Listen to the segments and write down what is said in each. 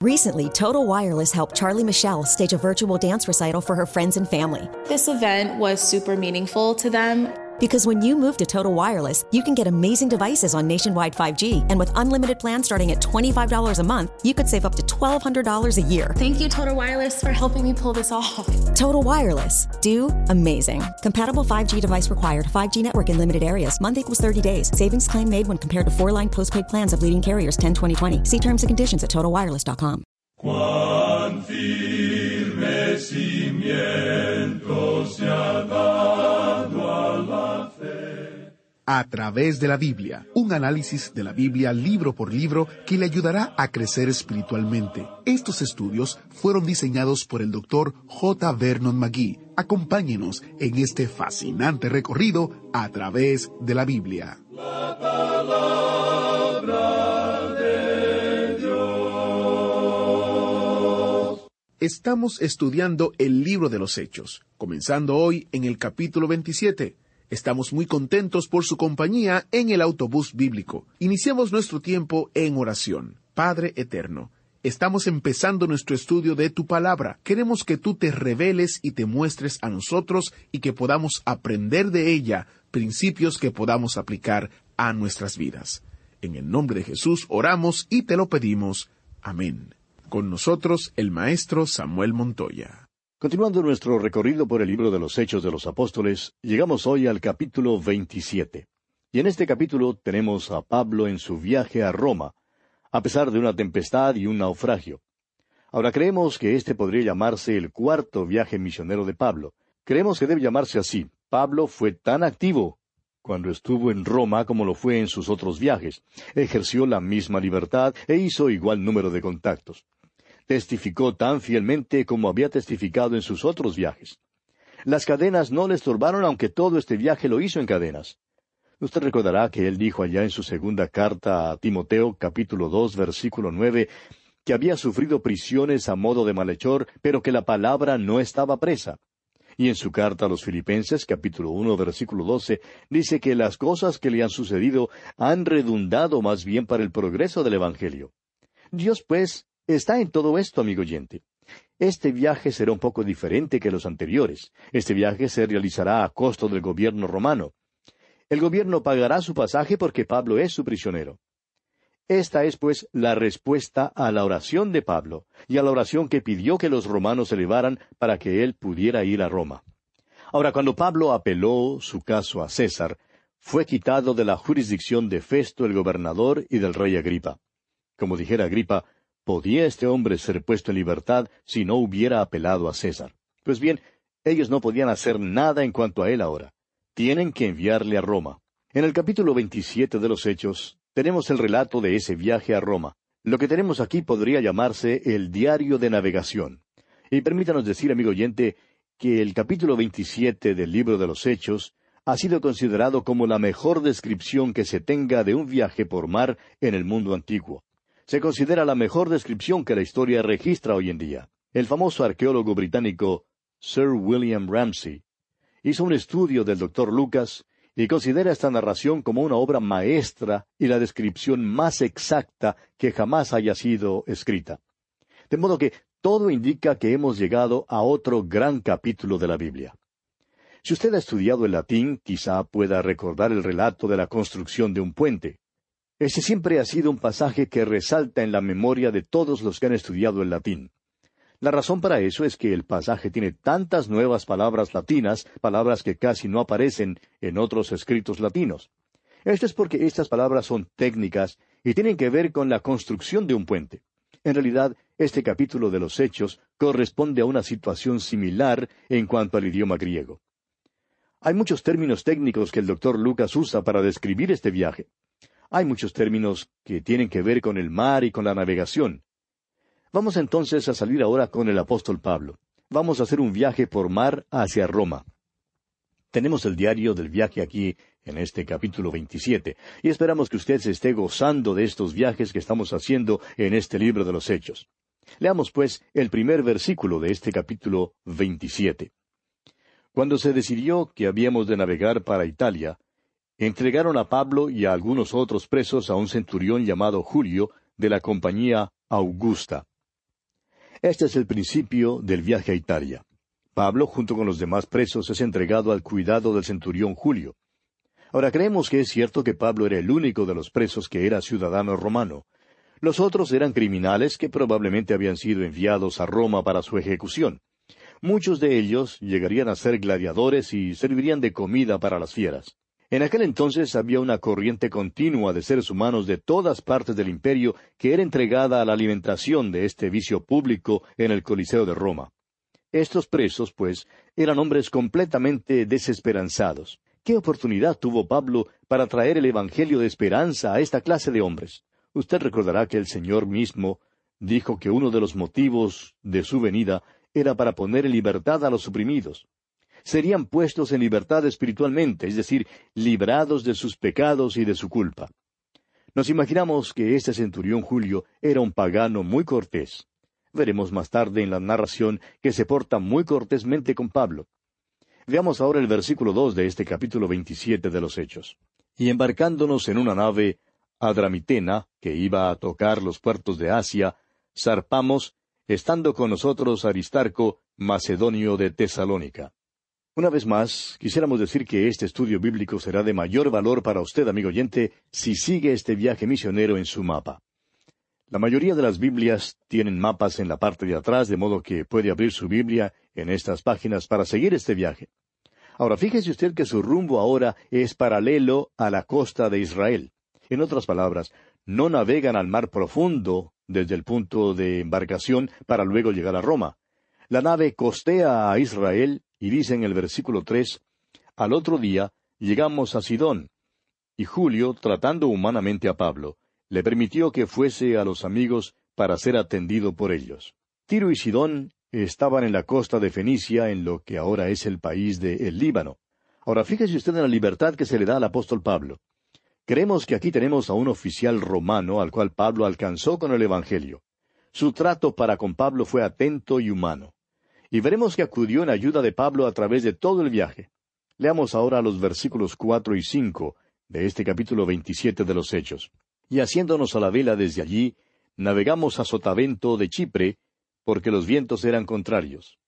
Recently, Total Wireless helped Charlie Michelle stage a virtual dance recital for her friends and family. This event was super meaningful to them. Because when you move to Total Wireless, you can get amazing devices on nationwide 5G, and with unlimited plans starting at $25 a month, you could save up to $1,200 a year. Thank you, Total Wireless, for helping me pull this off. Total Wireless. Do amazing. Compatible 5G device required. 5G network in limited areas. Month equals 30 days. Savings claim made when compared to four line postpaid plans of leading carriers 10 2020. See terms and conditions at totalwireless.com. Cuán A través de la Biblia, un análisis de la Biblia libro por libro que le ayudará a crecer espiritualmente. Estos estudios fueron diseñados por el doctor J. Vernon McGee. Acompáñenos en este fascinante recorrido a través de la Biblia. Estamos estudiando el libro de los Hechos, comenzando hoy en el capítulo 27. Estamos muy contentos por su compañía en el autobús bíblico. Iniciamos nuestro tiempo en oración. Padre Eterno, estamos empezando nuestro estudio de tu palabra. Queremos que tú te reveles y te muestres a nosotros y que podamos aprender de ella principios que podamos aplicar a nuestras vidas. En el nombre de Jesús oramos y te lo pedimos. Amén. Con nosotros el maestro Samuel Montoya. Continuando nuestro recorrido por el libro de los Hechos de los Apóstoles, llegamos hoy al capítulo 27. Y en este capítulo tenemos a Pablo en su viaje a Roma, a pesar de una tempestad y un naufragio. Ahora creemos que este podría llamarse el cuarto viaje misionero de Pablo. Creemos que debe llamarse así. Pablo fue tan activo cuando estuvo en Roma como lo fue en sus otros viajes. Ejerció la misma libertad e hizo igual número de contactos testificó tan fielmente como había testificado en sus otros viajes. Las cadenas no le estorbaron aunque todo este viaje lo hizo en cadenas. Usted recordará que él dijo allá en su segunda carta a Timoteo capítulo dos versículo nueve que había sufrido prisiones a modo de malhechor, pero que la palabra no estaba presa. Y en su carta a los Filipenses capítulo uno versículo doce dice que las cosas que le han sucedido han redundado más bien para el progreso del Evangelio. Dios, pues, está en todo esto, amigo oyente. Este viaje será un poco diferente que los anteriores. Este viaje se realizará a costo del gobierno romano. El gobierno pagará su pasaje porque Pablo es su prisionero. Esta es, pues, la respuesta a la oración de Pablo y a la oración que pidió que los romanos elevaran para que él pudiera ir a Roma. Ahora, cuando Pablo apeló su caso a César, fue quitado de la jurisdicción de Festo el gobernador y del rey Agripa. Como dijera Agripa, ¿Podía este hombre ser puesto en libertad si no hubiera apelado a César? Pues bien, ellos no podían hacer nada en cuanto a él ahora. Tienen que enviarle a Roma. En el capítulo 27 de los Hechos tenemos el relato de ese viaje a Roma. Lo que tenemos aquí podría llamarse el diario de navegación. Y permítanos decir, amigo oyente, que el capítulo 27 del libro de los Hechos ha sido considerado como la mejor descripción que se tenga de un viaje por mar en el mundo antiguo se considera la mejor descripción que la historia registra hoy en día. El famoso arqueólogo británico Sir William Ramsay hizo un estudio del doctor Lucas y considera esta narración como una obra maestra y la descripción más exacta que jamás haya sido escrita. De modo que todo indica que hemos llegado a otro gran capítulo de la Biblia. Si usted ha estudiado el latín, quizá pueda recordar el relato de la construcción de un puente. Ese siempre ha sido un pasaje que resalta en la memoria de todos los que han estudiado el latín. La razón para eso es que el pasaje tiene tantas nuevas palabras latinas, palabras que casi no aparecen en otros escritos latinos. Esto es porque estas palabras son técnicas y tienen que ver con la construcción de un puente. En realidad, este capítulo de los Hechos corresponde a una situación similar en cuanto al idioma griego. Hay muchos términos técnicos que el doctor Lucas usa para describir este viaje. Hay muchos términos que tienen que ver con el mar y con la navegación. Vamos entonces a salir ahora con el apóstol Pablo. Vamos a hacer un viaje por mar hacia Roma. Tenemos el diario del viaje aquí en este capítulo 27 y esperamos que usted se esté gozando de estos viajes que estamos haciendo en este libro de los Hechos. Leamos pues el primer versículo de este capítulo 27. Cuando se decidió que habíamos de navegar para Italia, entregaron a Pablo y a algunos otros presos a un centurión llamado Julio de la compañía Augusta. Este es el principio del viaje a Italia. Pablo, junto con los demás presos, es entregado al cuidado del centurión Julio. Ahora creemos que es cierto que Pablo era el único de los presos que era ciudadano romano. Los otros eran criminales que probablemente habían sido enviados a Roma para su ejecución. Muchos de ellos llegarían a ser gladiadores y servirían de comida para las fieras. En aquel entonces había una corriente continua de seres humanos de todas partes del imperio que era entregada a la alimentación de este vicio público en el Coliseo de Roma. Estos presos, pues, eran hombres completamente desesperanzados. ¿Qué oportunidad tuvo Pablo para traer el Evangelio de esperanza a esta clase de hombres? Usted recordará que el Señor mismo dijo que uno de los motivos de su venida era para poner en libertad a los suprimidos. Serían puestos en libertad espiritualmente, es decir, librados de sus pecados y de su culpa. Nos imaginamos que este centurión Julio era un pagano muy cortés. Veremos más tarde en la narración que se porta muy cortésmente con Pablo. Veamos ahora el versículo dos de este capítulo veintisiete de los Hechos. Y embarcándonos en una nave Adramitena, que iba a tocar los puertos de Asia, zarpamos, estando con nosotros Aristarco, macedonio de Tesalónica. Una vez más, quisiéramos decir que este estudio bíblico será de mayor valor para usted, amigo oyente, si sigue este viaje misionero en su mapa. La mayoría de las Biblias tienen mapas en la parte de atrás, de modo que puede abrir su Biblia en estas páginas para seguir este viaje. Ahora, fíjese usted que su rumbo ahora es paralelo a la costa de Israel. En otras palabras, no navegan al mar profundo desde el punto de embarcación para luego llegar a Roma. La nave costea a Israel y dice en el versículo tres, al otro día llegamos a Sidón. Y Julio, tratando humanamente a Pablo, le permitió que fuese a los amigos para ser atendido por ellos. Tiro y Sidón estaban en la costa de Fenicia, en lo que ahora es el país de el Líbano. Ahora fíjese usted en la libertad que se le da al apóstol Pablo. Creemos que aquí tenemos a un oficial romano al cual Pablo alcanzó con el Evangelio. Su trato para con Pablo fue atento y humano. Y veremos que acudió en ayuda de Pablo a través de todo el viaje. Leamos ahora los versículos cuatro y cinco de este capítulo veintisiete de los Hechos y haciéndonos a la vela desde allí, navegamos a Sotavento de Chipre, porque los vientos eran contrarios.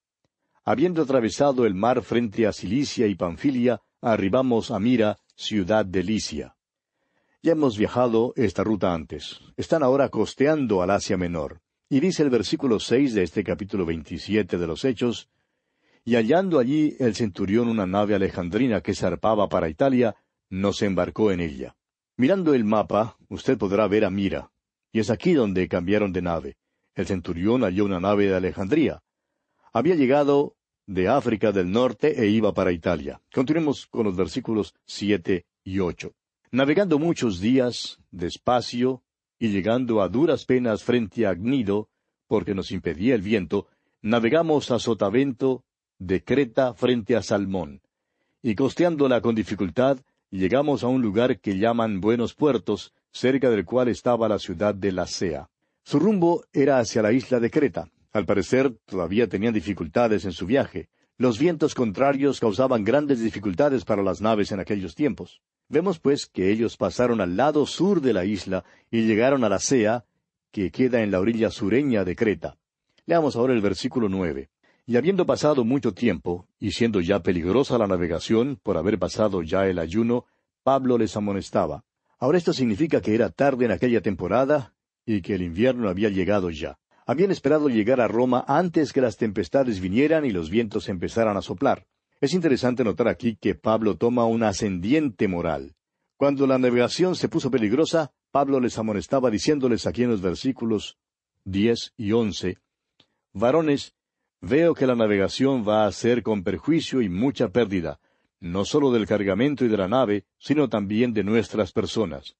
Habiendo atravesado el mar frente a Cilicia y Panfilia, arribamos a Mira, ciudad de Licia. Ya hemos viajado esta ruta antes. Están ahora costeando al Asia Menor. Y dice el versículo seis de este capítulo veintisiete de los Hechos, y hallando allí el centurión una nave alejandrina que zarpaba para Italia, nos embarcó en ella. Mirando el mapa, usted podrá ver a Mira, y es aquí donde cambiaron de nave. El centurión halló una nave de Alejandría. Había llegado de África del Norte e iba para Italia. Continuemos con los versículos siete y ocho. Navegando muchos días, despacio, y llegando a duras penas frente a Agnido, porque nos impedía el viento, navegamos a Sotavento, de Creta frente a Salmón. Y costeándola con dificultad, llegamos a un lugar que llaman Buenos Puertos, cerca del cual estaba la ciudad de Lacea. Su rumbo era hacia la isla de Creta. Al parecer todavía tenían dificultades en su viaje. Los vientos contrarios causaban grandes dificultades para las naves en aquellos tiempos. Vemos pues que ellos pasaron al lado sur de la isla y llegaron a Lacea, que queda en la orilla sureña de Creta. Leamos ahora el versículo nueve. Y habiendo pasado mucho tiempo, y siendo ya peligrosa la navegación por haber pasado ya el ayuno, Pablo les amonestaba. Ahora esto significa que era tarde en aquella temporada y que el invierno había llegado ya. Habían esperado llegar a Roma antes que las tempestades vinieran y los vientos empezaran a soplar. Es interesante notar aquí que Pablo toma un ascendiente moral. Cuando la navegación se puso peligrosa, Pablo les amonestaba diciéndoles aquí en los versículos diez y once, Varones, Veo que la navegación va a ser con perjuicio y mucha pérdida, no sólo del cargamento y de la nave, sino también de nuestras personas.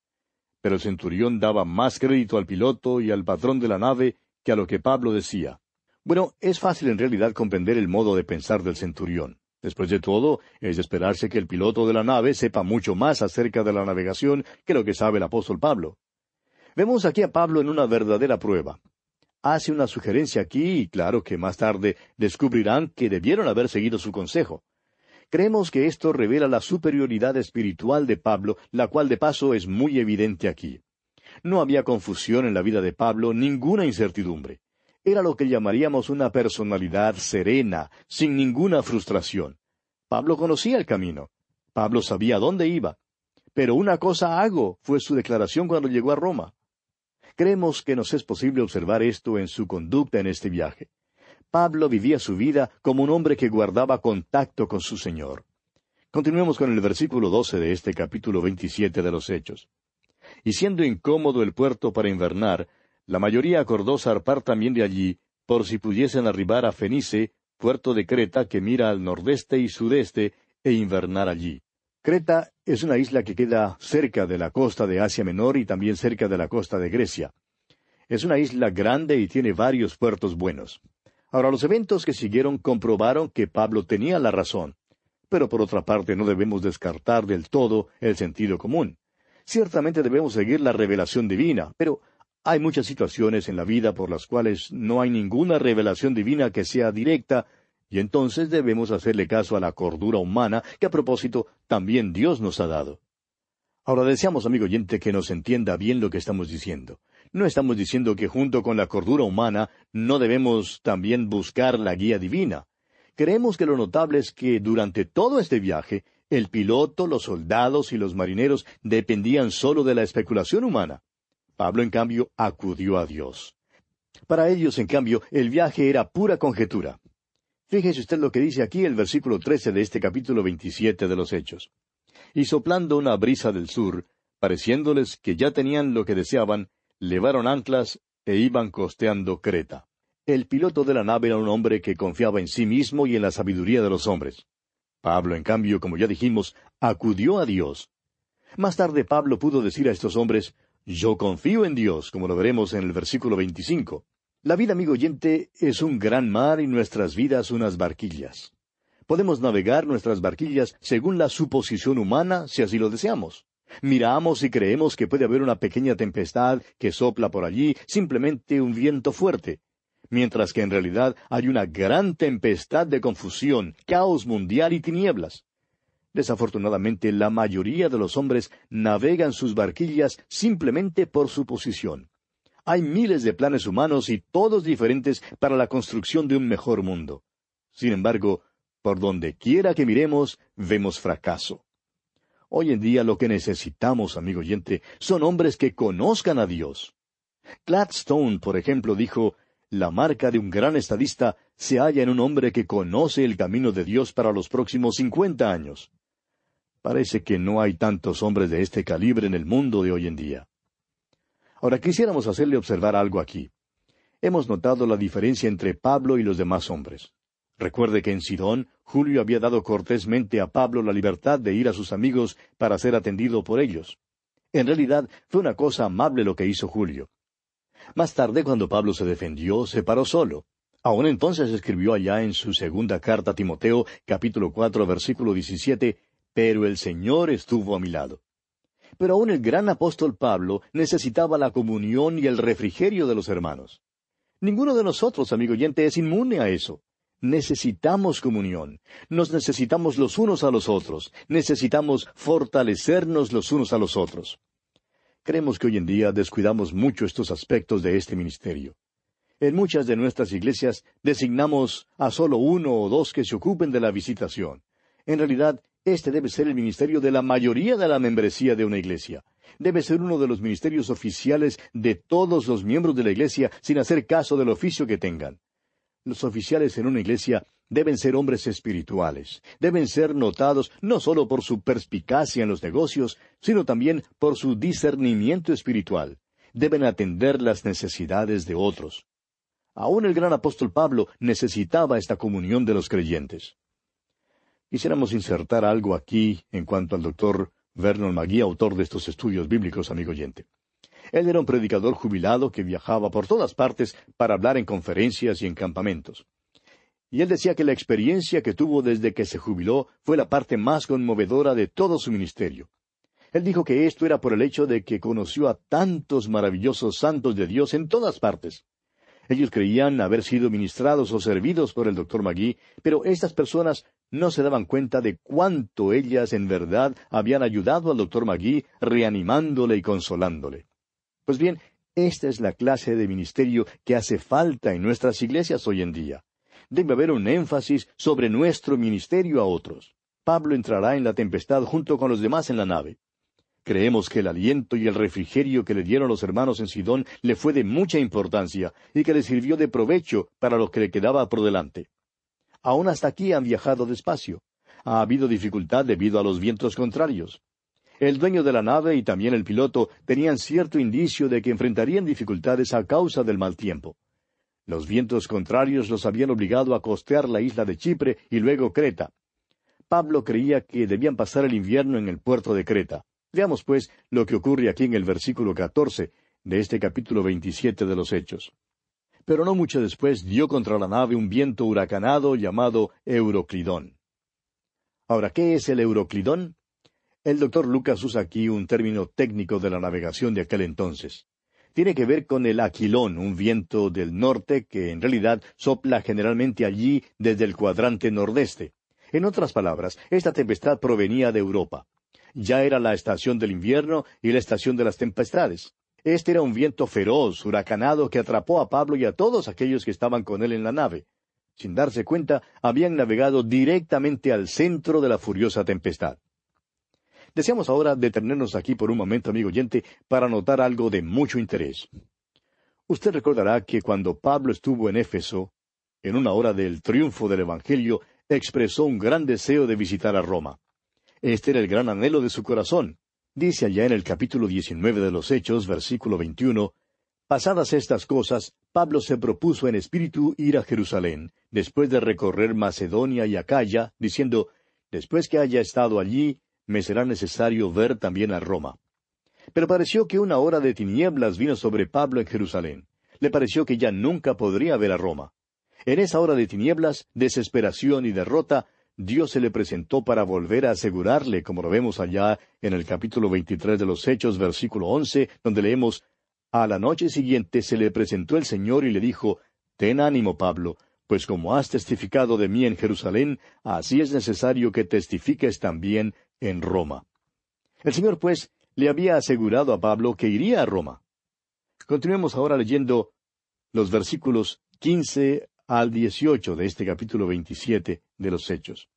Pero el centurión daba más crédito al piloto y al patrón de la nave que a lo que Pablo decía. Bueno, es fácil en realidad comprender el modo de pensar del centurión. Después de todo, es de esperarse que el piloto de la nave sepa mucho más acerca de la navegación que lo que sabe el apóstol Pablo. Vemos aquí a Pablo en una verdadera prueba. Hace una sugerencia aquí y claro que más tarde descubrirán que debieron haber seguido su consejo. Creemos que esto revela la superioridad espiritual de Pablo, la cual de paso es muy evidente aquí. No había confusión en la vida de Pablo, ninguna incertidumbre. Era lo que llamaríamos una personalidad serena, sin ninguna frustración. Pablo conocía el camino. Pablo sabía dónde iba. Pero una cosa hago fue su declaración cuando llegó a Roma. Creemos que nos es posible observar esto en su conducta en este viaje. Pablo vivía su vida como un hombre que guardaba contacto con su Señor. Continuemos con el versículo doce de este capítulo veintisiete de los Hechos. Y siendo incómodo el puerto para invernar, la mayoría acordó zarpar también de allí, por si pudiesen arribar a Fenice, puerto de Creta que mira al nordeste y sudeste, e invernar allí. Creta es una isla que queda cerca de la costa de Asia Menor y también cerca de la costa de Grecia. Es una isla grande y tiene varios puertos buenos. Ahora, los eventos que siguieron comprobaron que Pablo tenía la razón, pero por otra parte no debemos descartar del todo el sentido común. Ciertamente debemos seguir la revelación divina, pero hay muchas situaciones en la vida por las cuales no hay ninguna revelación divina que sea directa, y entonces debemos hacerle caso a la cordura humana que a propósito también Dios nos ha dado. Ahora deseamos, amigo oyente, que nos entienda bien lo que estamos diciendo. No estamos diciendo que junto con la cordura humana no debemos también buscar la guía divina. Creemos que lo notable es que durante todo este viaje, el piloto, los soldados y los marineros dependían solo de la especulación humana. Pablo, en cambio, acudió a Dios. Para ellos, en cambio, el viaje era pura conjetura. Fíjese usted lo que dice aquí el versículo trece de este capítulo veintisiete de los Hechos. Y soplando una brisa del sur, pareciéndoles que ya tenían lo que deseaban, levaron anclas e iban costeando Creta. El piloto de la nave era un hombre que confiaba en sí mismo y en la sabiduría de los hombres. Pablo, en cambio, como ya dijimos, acudió a Dios. Más tarde Pablo pudo decir a estos hombres, Yo confío en Dios, como lo veremos en el versículo veinticinco. La vida, amigo oyente, es un gran mar y nuestras vidas unas barquillas. Podemos navegar nuestras barquillas según la suposición humana, si así lo deseamos. Miramos y creemos que puede haber una pequeña tempestad que sopla por allí, simplemente un viento fuerte, mientras que en realidad hay una gran tempestad de confusión, caos mundial y tinieblas. Desafortunadamente, la mayoría de los hombres navegan sus barquillas simplemente por su posición. Hay miles de planes humanos y todos diferentes para la construcción de un mejor mundo. Sin embargo, por donde quiera que miremos, vemos fracaso. Hoy en día lo que necesitamos, amigo oyente, son hombres que conozcan a Dios. Gladstone, por ejemplo, dijo, la marca de un gran estadista se halla en un hombre que conoce el camino de Dios para los próximos cincuenta años. Parece que no hay tantos hombres de este calibre en el mundo de hoy en día. Ahora quisiéramos hacerle observar algo aquí. Hemos notado la diferencia entre Pablo y los demás hombres. Recuerde que en Sidón, Julio había dado cortésmente a Pablo la libertad de ir a sus amigos para ser atendido por ellos. En realidad, fue una cosa amable lo que hizo Julio. Más tarde, cuando Pablo se defendió, se paró solo. Aún entonces escribió allá en su segunda carta a Timoteo, capítulo cuatro, versículo diecisiete, Pero el Señor estuvo a mi lado. Pero aún el gran apóstol Pablo necesitaba la comunión y el refrigerio de los hermanos. Ninguno de nosotros, amigo oyente, es inmune a eso. Necesitamos comunión, nos necesitamos los unos a los otros, necesitamos fortalecernos los unos a los otros. Creemos que hoy en día descuidamos mucho estos aspectos de este ministerio. En muchas de nuestras iglesias designamos a solo uno o dos que se ocupen de la visitación. En realidad, este debe ser el ministerio de la mayoría de la membresía de una iglesia. Debe ser uno de los ministerios oficiales de todos los miembros de la iglesia sin hacer caso del oficio que tengan. Los oficiales en una iglesia deben ser hombres espirituales, deben ser notados no solo por su perspicacia en los negocios, sino también por su discernimiento espiritual. Deben atender las necesidades de otros. Aún el gran apóstol Pablo necesitaba esta comunión de los creyentes. Quisiéramos insertar algo aquí en cuanto al doctor Vernon McGee, autor de estos estudios bíblicos, amigo oyente. Él era un predicador jubilado que viajaba por todas partes para hablar en conferencias y en campamentos. Y él decía que la experiencia que tuvo desde que se jubiló fue la parte más conmovedora de todo su ministerio. Él dijo que esto era por el hecho de que conoció a tantos maravillosos santos de Dios en todas partes. Ellos creían haber sido ministrados o servidos por el doctor Magui, pero estas personas no se daban cuenta de cuánto ellas en verdad habían ayudado al doctor Magui reanimándole y consolándole. Pues bien, esta es la clase de ministerio que hace falta en nuestras iglesias hoy en día. Debe haber un énfasis sobre nuestro ministerio a otros. Pablo entrará en la tempestad junto con los demás en la nave. Creemos que el aliento y el refrigerio que le dieron los hermanos en Sidón le fue de mucha importancia y que le sirvió de provecho para lo que le quedaba por delante. Aún hasta aquí han viajado despacio. Ha habido dificultad debido a los vientos contrarios. El dueño de la nave y también el piloto tenían cierto indicio de que enfrentarían dificultades a causa del mal tiempo. Los vientos contrarios los habían obligado a costear la isla de Chipre y luego Creta. Pablo creía que debían pasar el invierno en el puerto de Creta. Veamos, pues, lo que ocurre aquí en el versículo catorce de este capítulo veintisiete de los Hechos. Pero no mucho después dio contra la nave un viento huracanado llamado Euroclidón. Ahora, ¿qué es el Euroclidón? El doctor Lucas usa aquí un término técnico de la navegación de aquel entonces. Tiene que ver con el aquilón, un viento del norte que en realidad sopla generalmente allí desde el cuadrante nordeste. En otras palabras, esta tempestad provenía de Europa. Ya era la estación del invierno y la estación de las tempestades. Este era un viento feroz, huracanado, que atrapó a Pablo y a todos aquellos que estaban con él en la nave. Sin darse cuenta, habían navegado directamente al centro de la furiosa tempestad. Deseamos ahora detenernos aquí por un momento, amigo oyente, para notar algo de mucho interés. Usted recordará que cuando Pablo estuvo en Éfeso, en una hora del triunfo del Evangelio, expresó un gran deseo de visitar a Roma. Este era el gran anhelo de su corazón. Dice allá en el capítulo 19 de los Hechos, versículo 21, Pasadas estas cosas, Pablo se propuso en espíritu ir a Jerusalén, después de recorrer Macedonia y Acaya, diciendo, Después que haya estado allí, me será necesario ver también a Roma. Pero pareció que una hora de tinieblas vino sobre Pablo en Jerusalén. Le pareció que ya nunca podría ver a Roma. En esa hora de tinieblas, desesperación y derrota, Dios se le presentó para volver a asegurarle, como lo vemos allá en el capítulo 23 de los Hechos, versículo 11, donde leemos, A la noche siguiente se le presentó el Señor y le dijo, Ten ánimo, Pablo, pues como has testificado de mí en Jerusalén, así es necesario que testifiques también en Roma. El Señor, pues, le había asegurado a Pablo que iría a Roma. Continuemos ahora leyendo los versículos quince al dieciocho de este capítulo veintisiete de los Hechos.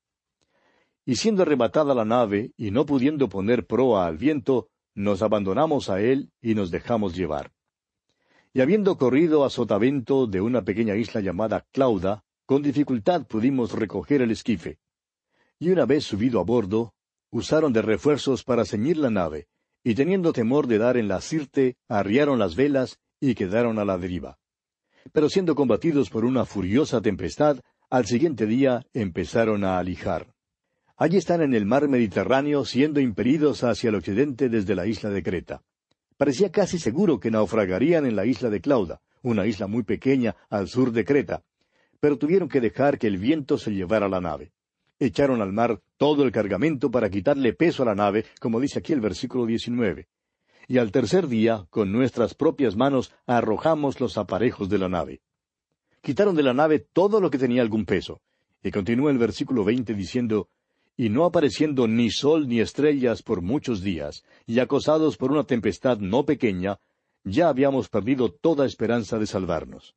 Y siendo arrebatada la nave, y no pudiendo poner proa al viento, nos abandonamos a él y nos dejamos llevar. Y habiendo corrido a sotavento de una pequeña isla llamada Clauda, con dificultad pudimos recoger el esquife. Y una vez subido a bordo, usaron de refuerzos para ceñir la nave, y teniendo temor de dar en la sirte, arriaron las velas y quedaron a la deriva pero siendo combatidos por una furiosa tempestad, al siguiente día empezaron a alijar. Allí están en el mar Mediterráneo siendo impelidos hacia el occidente desde la isla de Creta. Parecía casi seguro que naufragarían en la isla de Clauda, una isla muy pequeña al sur de Creta, pero tuvieron que dejar que el viento se llevara la nave. Echaron al mar todo el cargamento para quitarle peso a la nave, como dice aquí el versículo 19 y al tercer día, con nuestras propias manos, arrojamos los aparejos de la nave. Quitaron de la nave todo lo que tenía algún peso. Y continúa el versículo veinte diciendo, y no apareciendo ni sol ni estrellas por muchos días, y acosados por una tempestad no pequeña, ya habíamos perdido toda esperanza de salvarnos.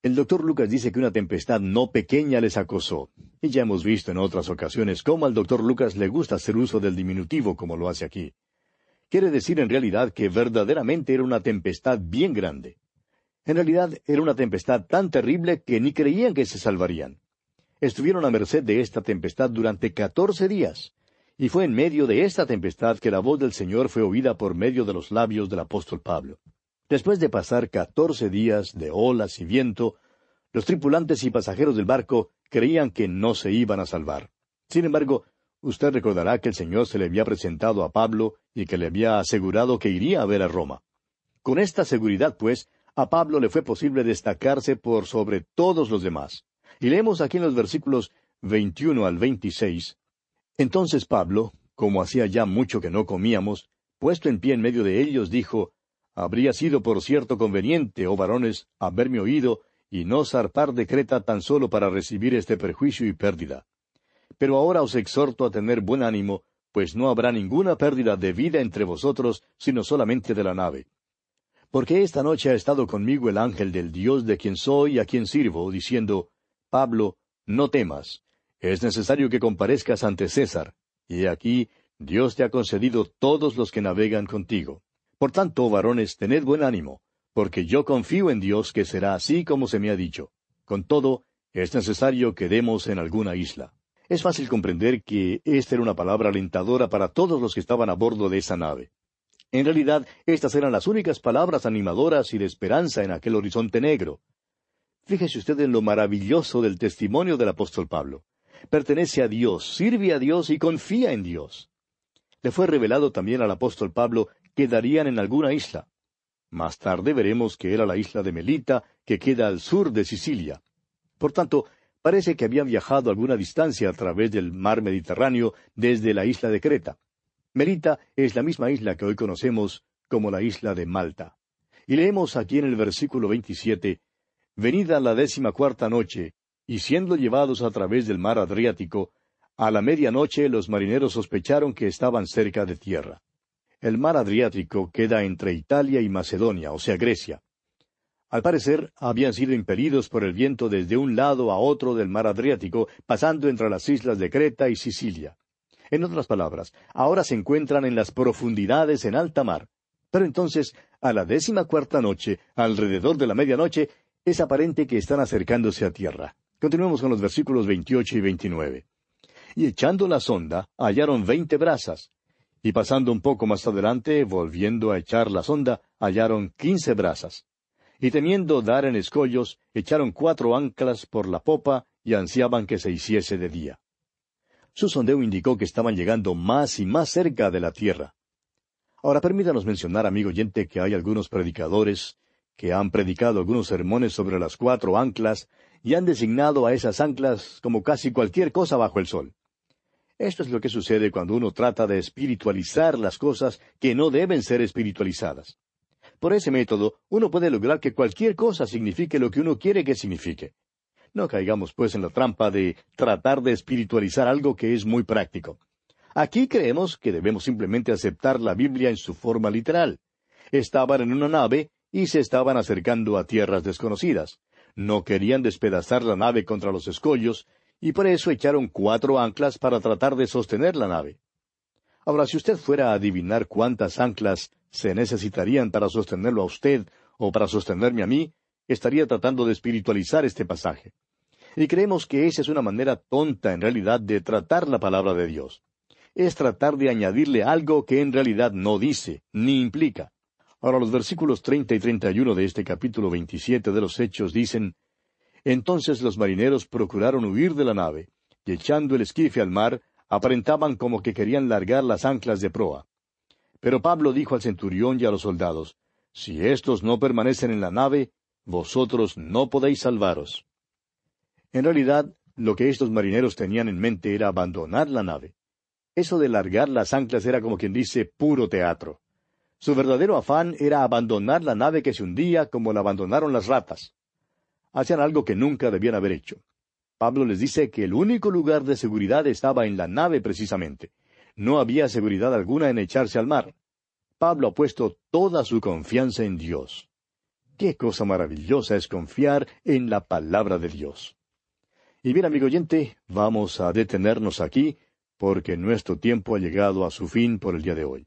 El doctor Lucas dice que una tempestad no pequeña les acosó, y ya hemos visto en otras ocasiones cómo al doctor Lucas le gusta hacer uso del diminutivo como lo hace aquí. Quiere decir en realidad que verdaderamente era una tempestad bien grande. En realidad era una tempestad tan terrible que ni creían que se salvarían. Estuvieron a merced de esta tempestad durante catorce días, y fue en medio de esta tempestad que la voz del Señor fue oída por medio de los labios del apóstol Pablo. Después de pasar catorce días de olas y viento, los tripulantes y pasajeros del barco creían que no se iban a salvar. Sin embargo, Usted recordará que el Señor se le había presentado a Pablo y que le había asegurado que iría a ver a Roma. Con esta seguridad, pues, a Pablo le fue posible destacarse por sobre todos los demás. Y leemos aquí en los versículos 21 al 26. Entonces Pablo, como hacía ya mucho que no comíamos, puesto en pie en medio de ellos, dijo, Habría sido por cierto conveniente, oh varones, haberme oído y no zarpar de Creta tan solo para recibir este perjuicio y pérdida. Pero ahora os exhorto a tener buen ánimo, pues no habrá ninguna pérdida de vida entre vosotros, sino solamente de la nave. Porque esta noche ha estado conmigo el ángel del Dios de quien soy y a quien sirvo, diciendo, Pablo, no temas, es necesario que comparezcas ante César, y aquí Dios te ha concedido todos los que navegan contigo. Por tanto, varones, tened buen ánimo, porque yo confío en Dios que será así como se me ha dicho. Con todo, es necesario que demos en alguna isla. Es fácil comprender que esta era una palabra alentadora para todos los que estaban a bordo de esa nave. En realidad, estas eran las únicas palabras animadoras y de esperanza en aquel horizonte negro. Fíjese usted en lo maravilloso del testimonio del apóstol Pablo. Pertenece a Dios, sirve a Dios y confía en Dios. Le fue revelado también al apóstol Pablo que darían en alguna isla. Más tarde veremos que era la isla de Melita, que queda al sur de Sicilia. Por tanto, parece que habían viajado alguna distancia a través del mar Mediterráneo desde la isla de Creta. Melita es la misma isla que hoy conocemos como la isla de Malta. Y leemos aquí en el versículo 27, Venida la décima cuarta noche, y siendo llevados a través del mar Adriático, a la medianoche los marineros sospecharon que estaban cerca de tierra. El mar Adriático queda entre Italia y Macedonia, o sea, Grecia. Al parecer, habían sido impelidos por el viento desde un lado a otro del mar Adriático, pasando entre las islas de Creta y Sicilia. En otras palabras, ahora se encuentran en las profundidades en alta mar. Pero entonces, a la décima cuarta noche, alrededor de la medianoche, es aparente que están acercándose a tierra. Continuemos con los versículos 28 y 29. Y echando la sonda, hallaron veinte brazas, y pasando un poco más adelante, volviendo a echar la sonda, hallaron quince brazas. Y temiendo dar en escollos, echaron cuatro anclas por la popa y ansiaban que se hiciese de día. Su sondeo indicó que estaban llegando más y más cerca de la tierra. Ahora permítanos mencionar, amigo oyente, que hay algunos predicadores que han predicado algunos sermones sobre las cuatro anclas y han designado a esas anclas como casi cualquier cosa bajo el sol. Esto es lo que sucede cuando uno trata de espiritualizar las cosas que no deben ser espiritualizadas. Por ese método, uno puede lograr que cualquier cosa signifique lo que uno quiere que signifique. No caigamos pues en la trampa de tratar de espiritualizar algo que es muy práctico. Aquí creemos que debemos simplemente aceptar la Biblia en su forma literal. Estaban en una nave y se estaban acercando a tierras desconocidas. No querían despedazar la nave contra los escollos, y por eso echaron cuatro anclas para tratar de sostener la nave. Ahora, si usted fuera a adivinar cuántas anclas se necesitarían para sostenerlo a usted o para sostenerme a mí, estaría tratando de espiritualizar este pasaje. Y creemos que esa es una manera tonta en realidad de tratar la palabra de Dios. Es tratar de añadirle algo que en realidad no dice, ni implica. Ahora los versículos treinta y treinta y uno de este capítulo veintisiete de los Hechos dicen entonces los marineros procuraron huir de la nave, y echando el esquife al mar, aparentaban como que querían largar las anclas de proa. Pero Pablo dijo al centurión y a los soldados, Si éstos no permanecen en la nave, vosotros no podéis salvaros. En realidad, lo que estos marineros tenían en mente era abandonar la nave. Eso de largar las anclas era como quien dice puro teatro. Su verdadero afán era abandonar la nave que se hundía como la abandonaron las ratas hacían algo que nunca debían haber hecho. Pablo les dice que el único lugar de seguridad estaba en la nave precisamente. No había seguridad alguna en echarse al mar. Pablo ha puesto toda su confianza en Dios. Qué cosa maravillosa es confiar en la palabra de Dios. Y bien, amigo oyente, vamos a detenernos aquí, porque nuestro tiempo ha llegado a su fin por el día de hoy.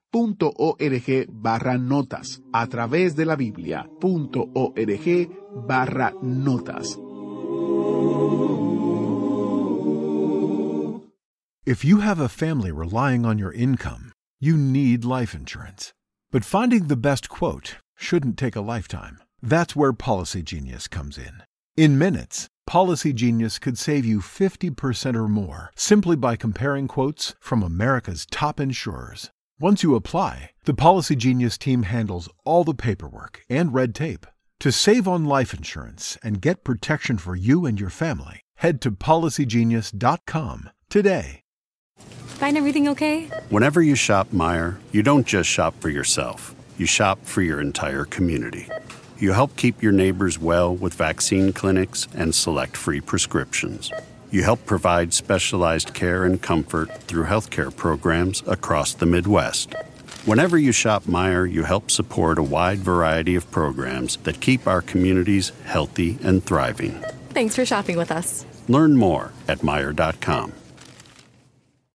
barra notas a través de la biblia.org barra notas. If you have a family relying on your income, you need life insurance. But finding the best quote shouldn't take a lifetime. That's where Policy Genius comes in. In minutes, Policy Genius could save you 50% or more simply by comparing quotes from America's top insurers. Once you apply, the Policy Genius team handles all the paperwork and red tape. To save on life insurance and get protection for you and your family, head to policygenius.com today. Find everything okay? Whenever you shop Meyer, you don't just shop for yourself, you shop for your entire community. You help keep your neighbors well with vaccine clinics and select free prescriptions. You help provide specialized care and comfort through healthcare programs across the Midwest. Whenever you shop Meyer, you help support a wide variety of programs that keep our communities healthy and thriving. Thanks for shopping with us. Learn more at Meyer.com.